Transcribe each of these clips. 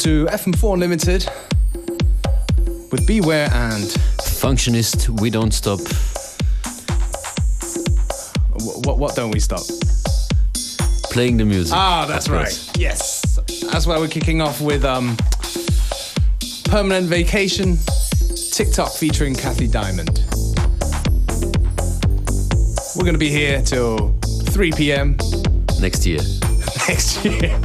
To FM4 Limited with Beware and Functionist, we don't stop. What, what, what don't we stop? Playing the music. Ah, that's right. Yes. That's why we're kicking off with um, Permanent Vacation, TikTok featuring Kathy Diamond. We're going to be here till 3 p.m. Next year. next year.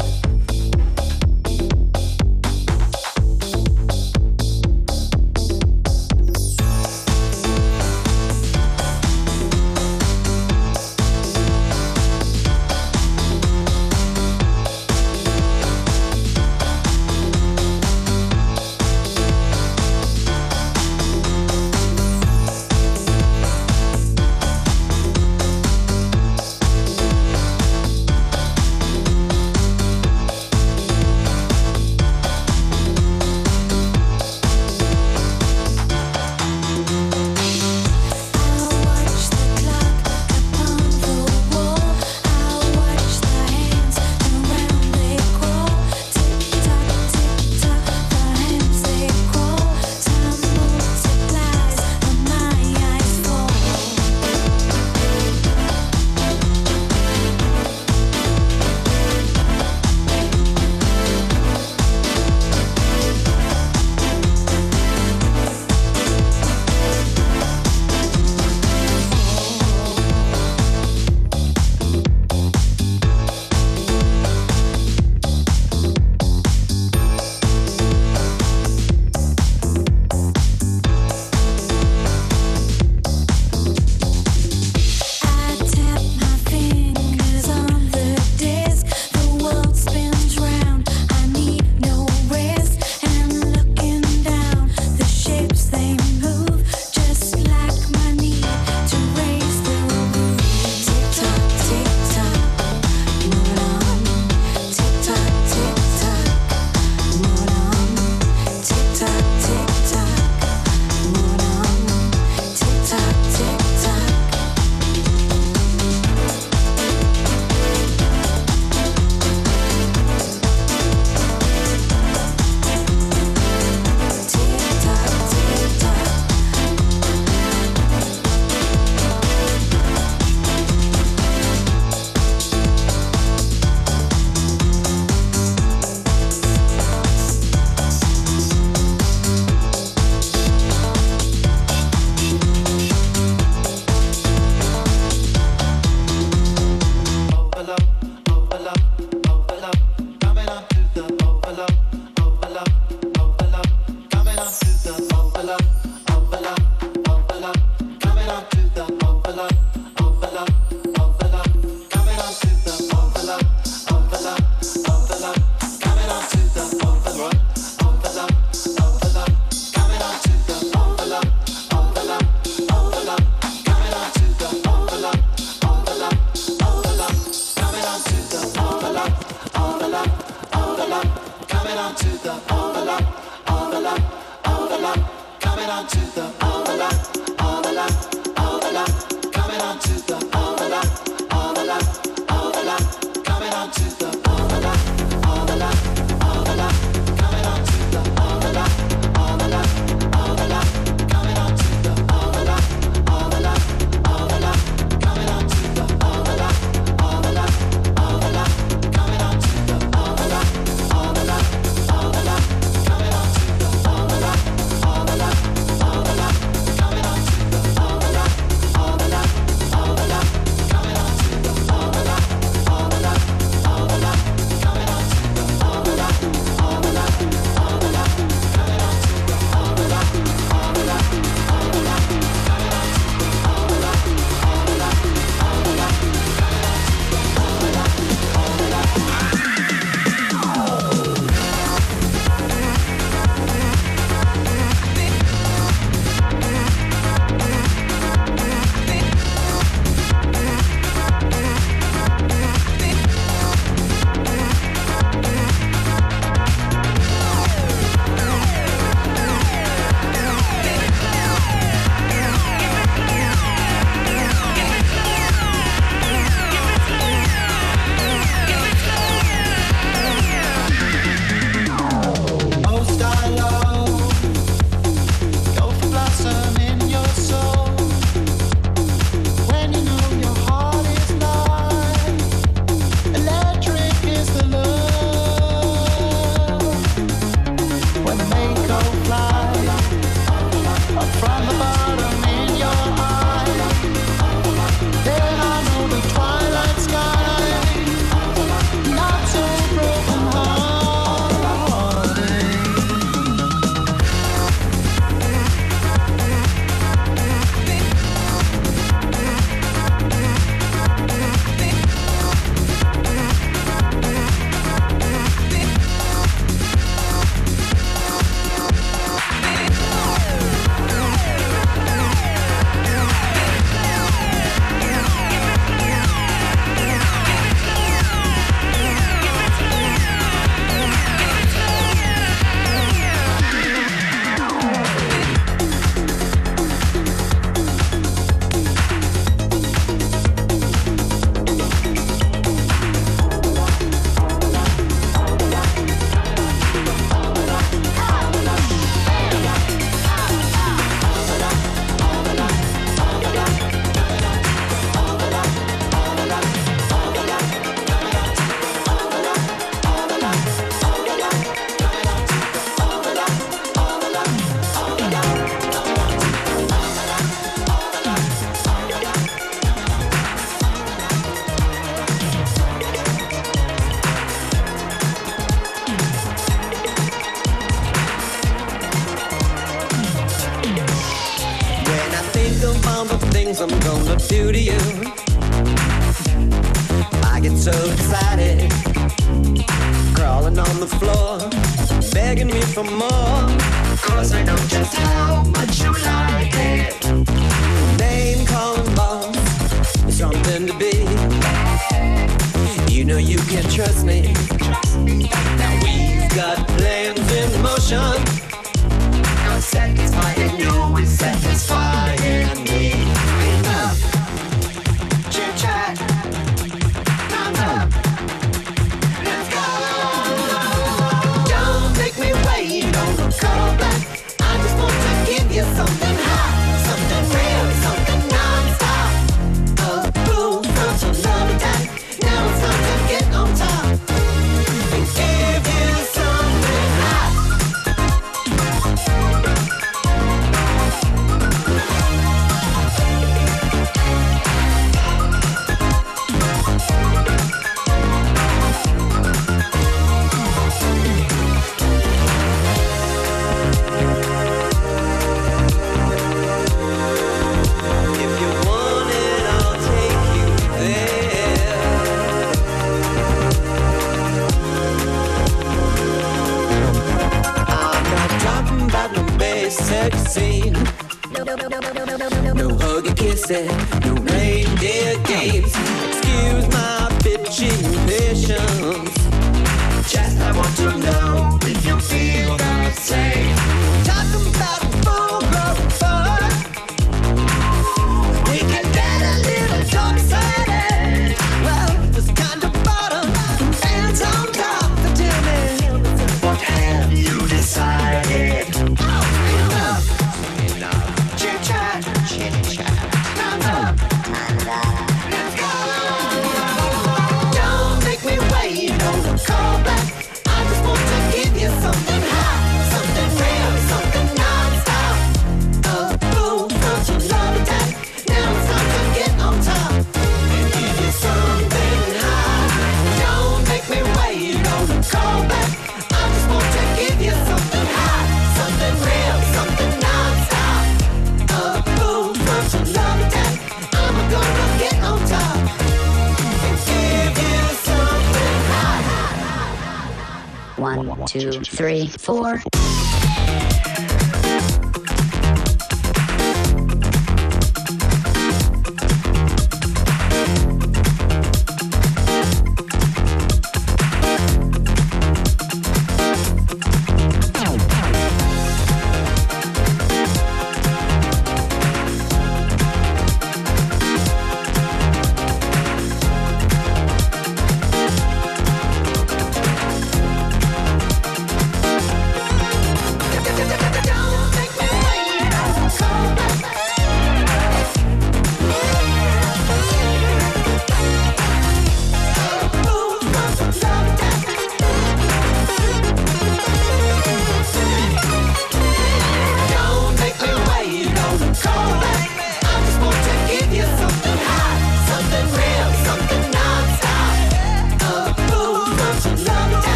Love. do to you. I get so excited, crawling on the floor, begging me for more. Cause I know just how. scene. No hug and kissing, no reindeer games. Excuse my bitching patience. Just I want to know if you feel the same. two, three, four.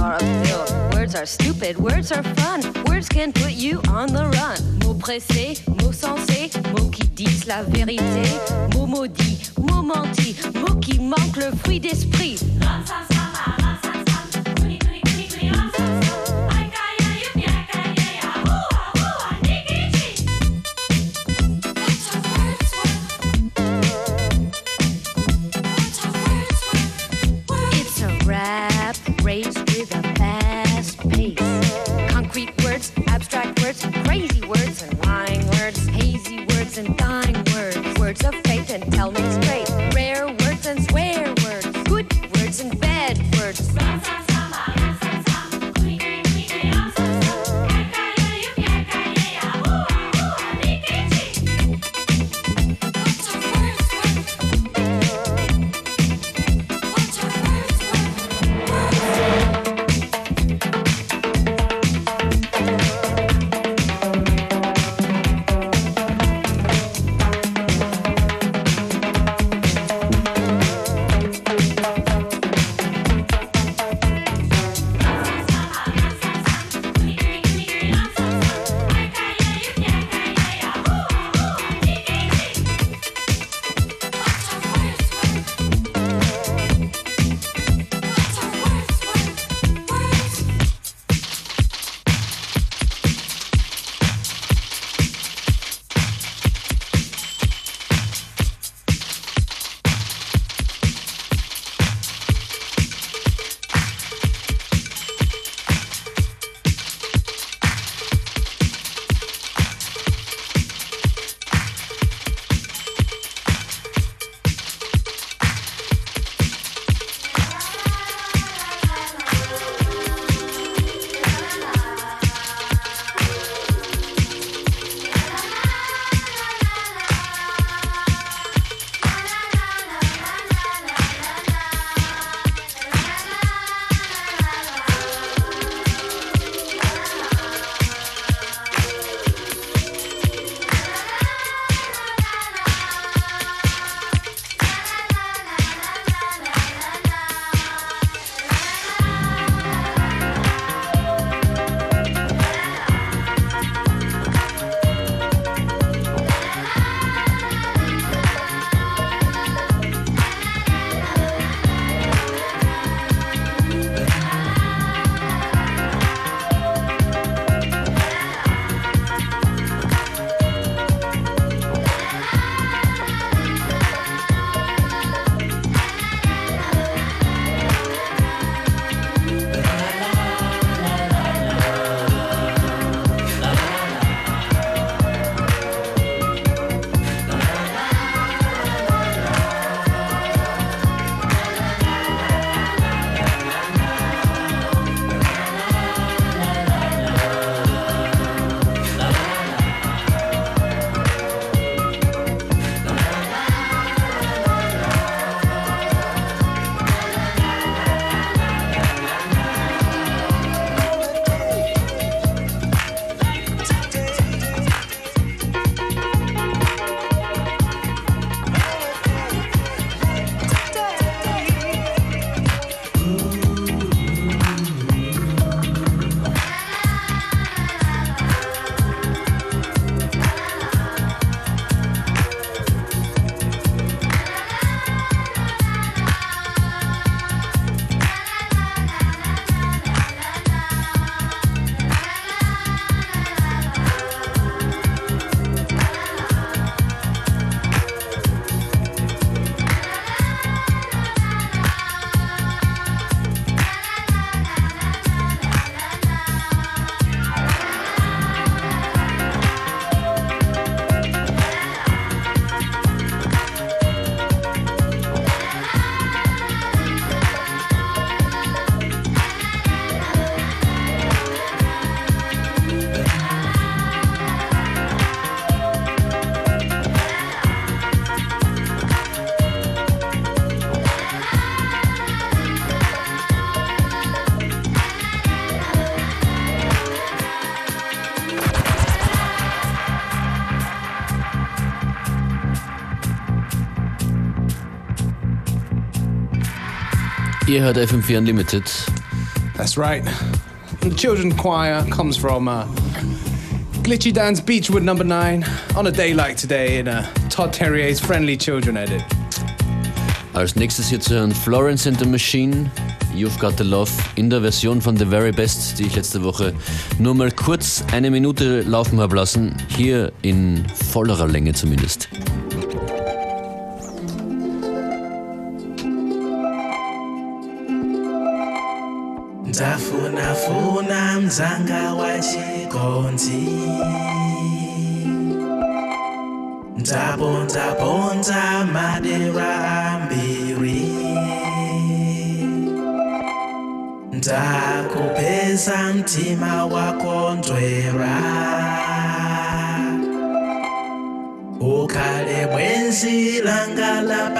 are a pill. Words are stupid, words are fun. Words can put you on the run. Mots pressés, mots sensés, mots qui disent la vérité. Mots maudits, mots mentis, mots qui manquent le fruit d'esprit. Non, ça, ça, ça, and tell me Ihr hört FM4 Unlimited. That's right. The children choir comes from uh, Glitchy Dan's Beechwood number nine on a day like today in a Todd Terrier's Friendly Children edit. Als nächstes hier zu hören Florence and the Machine, You've Got the Love, in der Version von The Very Best, die ich letzte Woche nur mal kurz eine Minute laufen habe lassen. Hier in vollerer Länge zumindest. Ndafuna funa mzanga wa chikonzi. Ndabonza bonza madera ambiri. Ndakupeza mtima wako ndwera. Ukale bwenzi langa la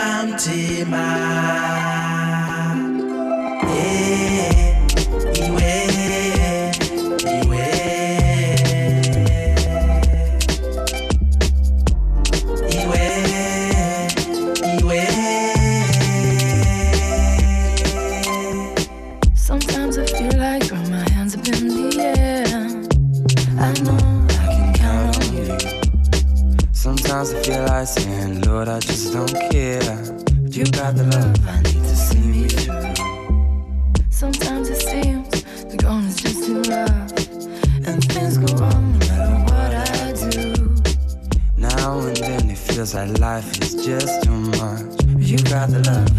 life is just too much. You got the love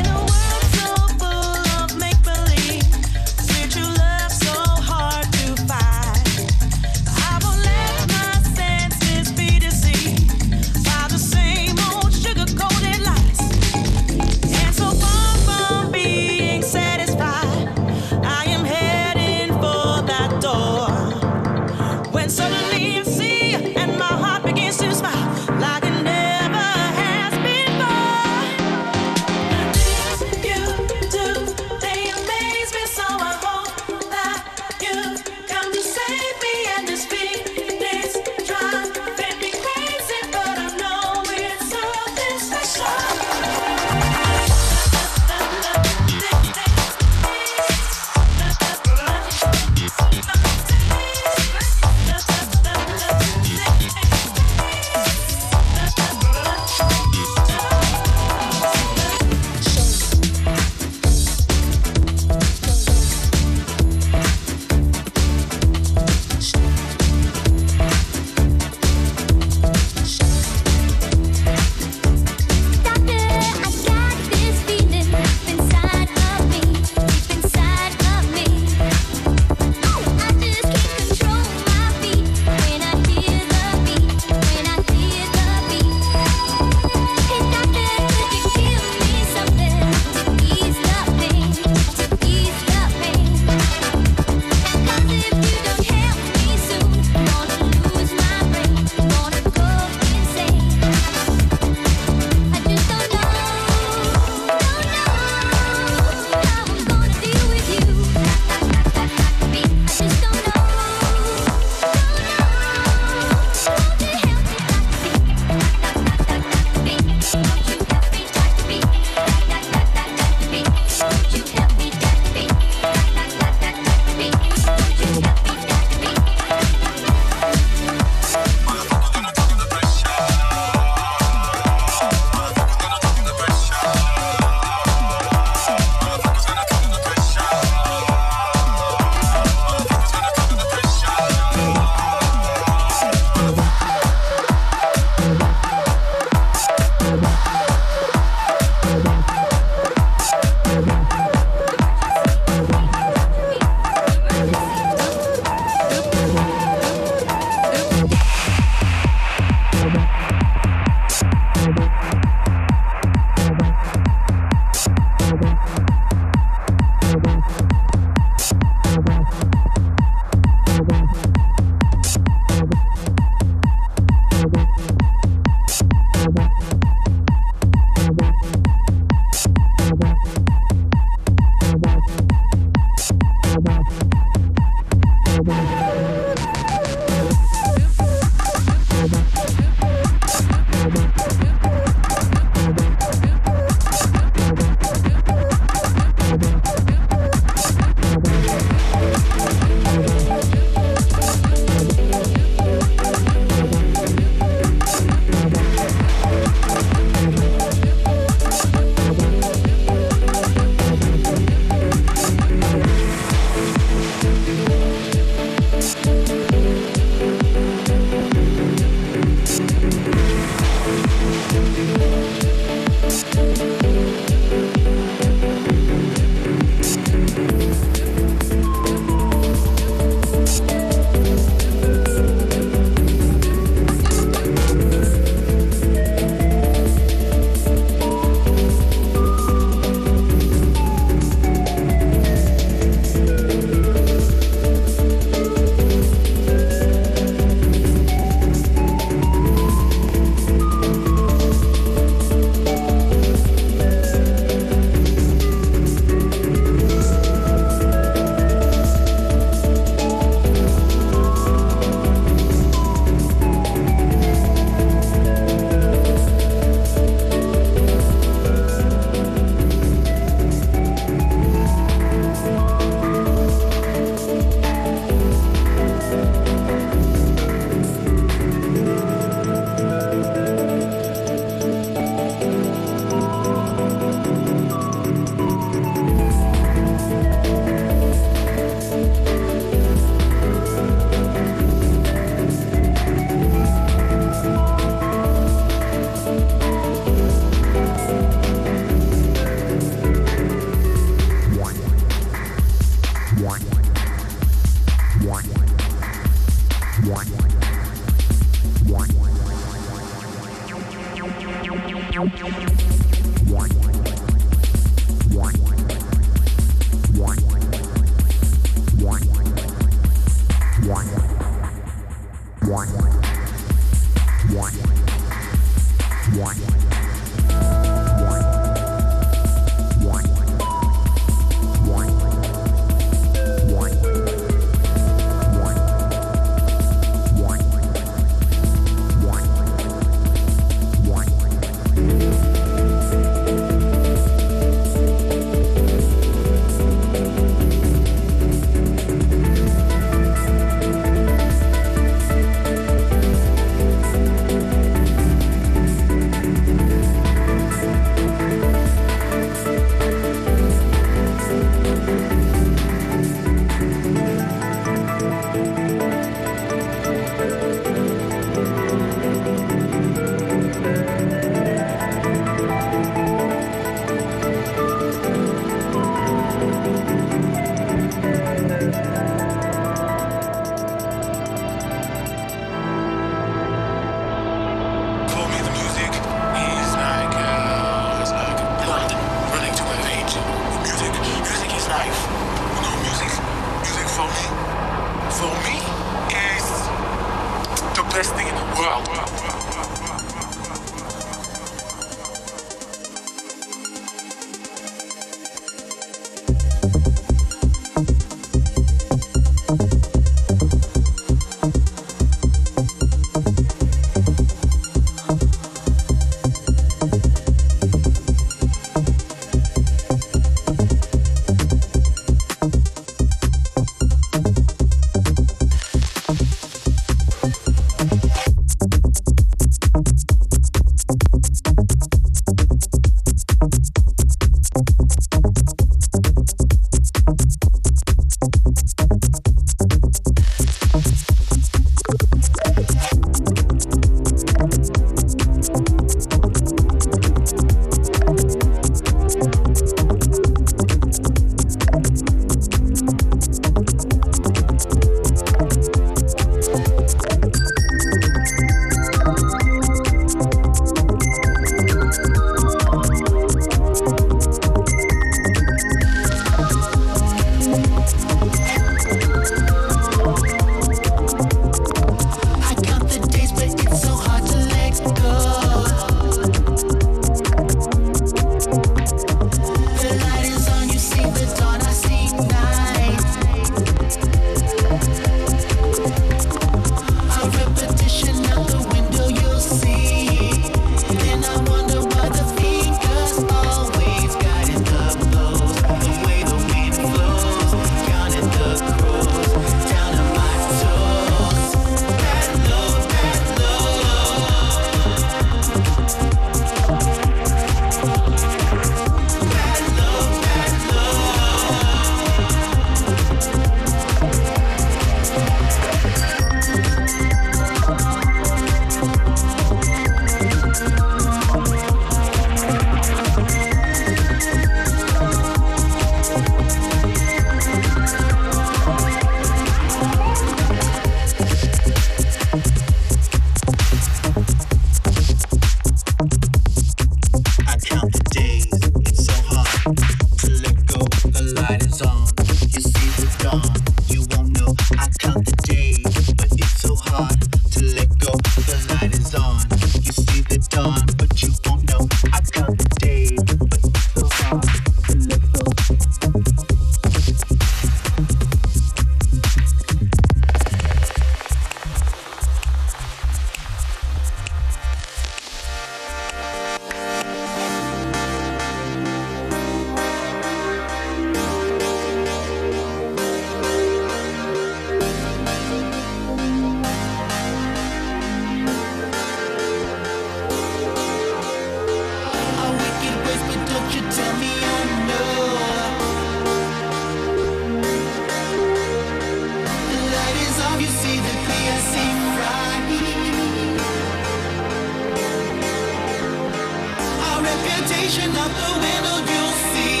reputation out the window, you'll see.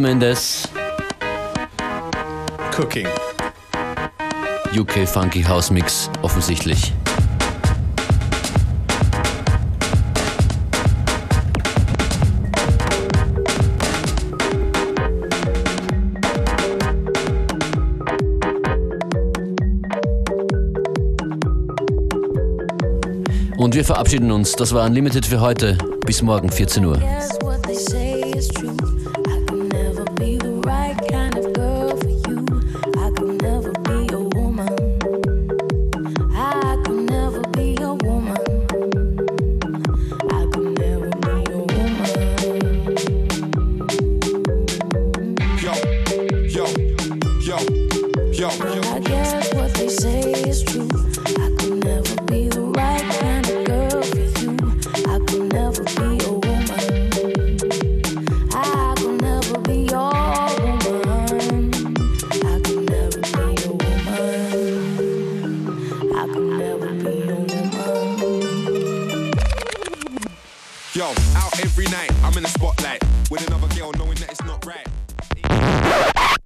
Maria Mendes. Cooking. UK Funky House Mix offensichtlich. Und wir verabschieden uns. Das war Unlimited für heute. Bis morgen 14 Uhr.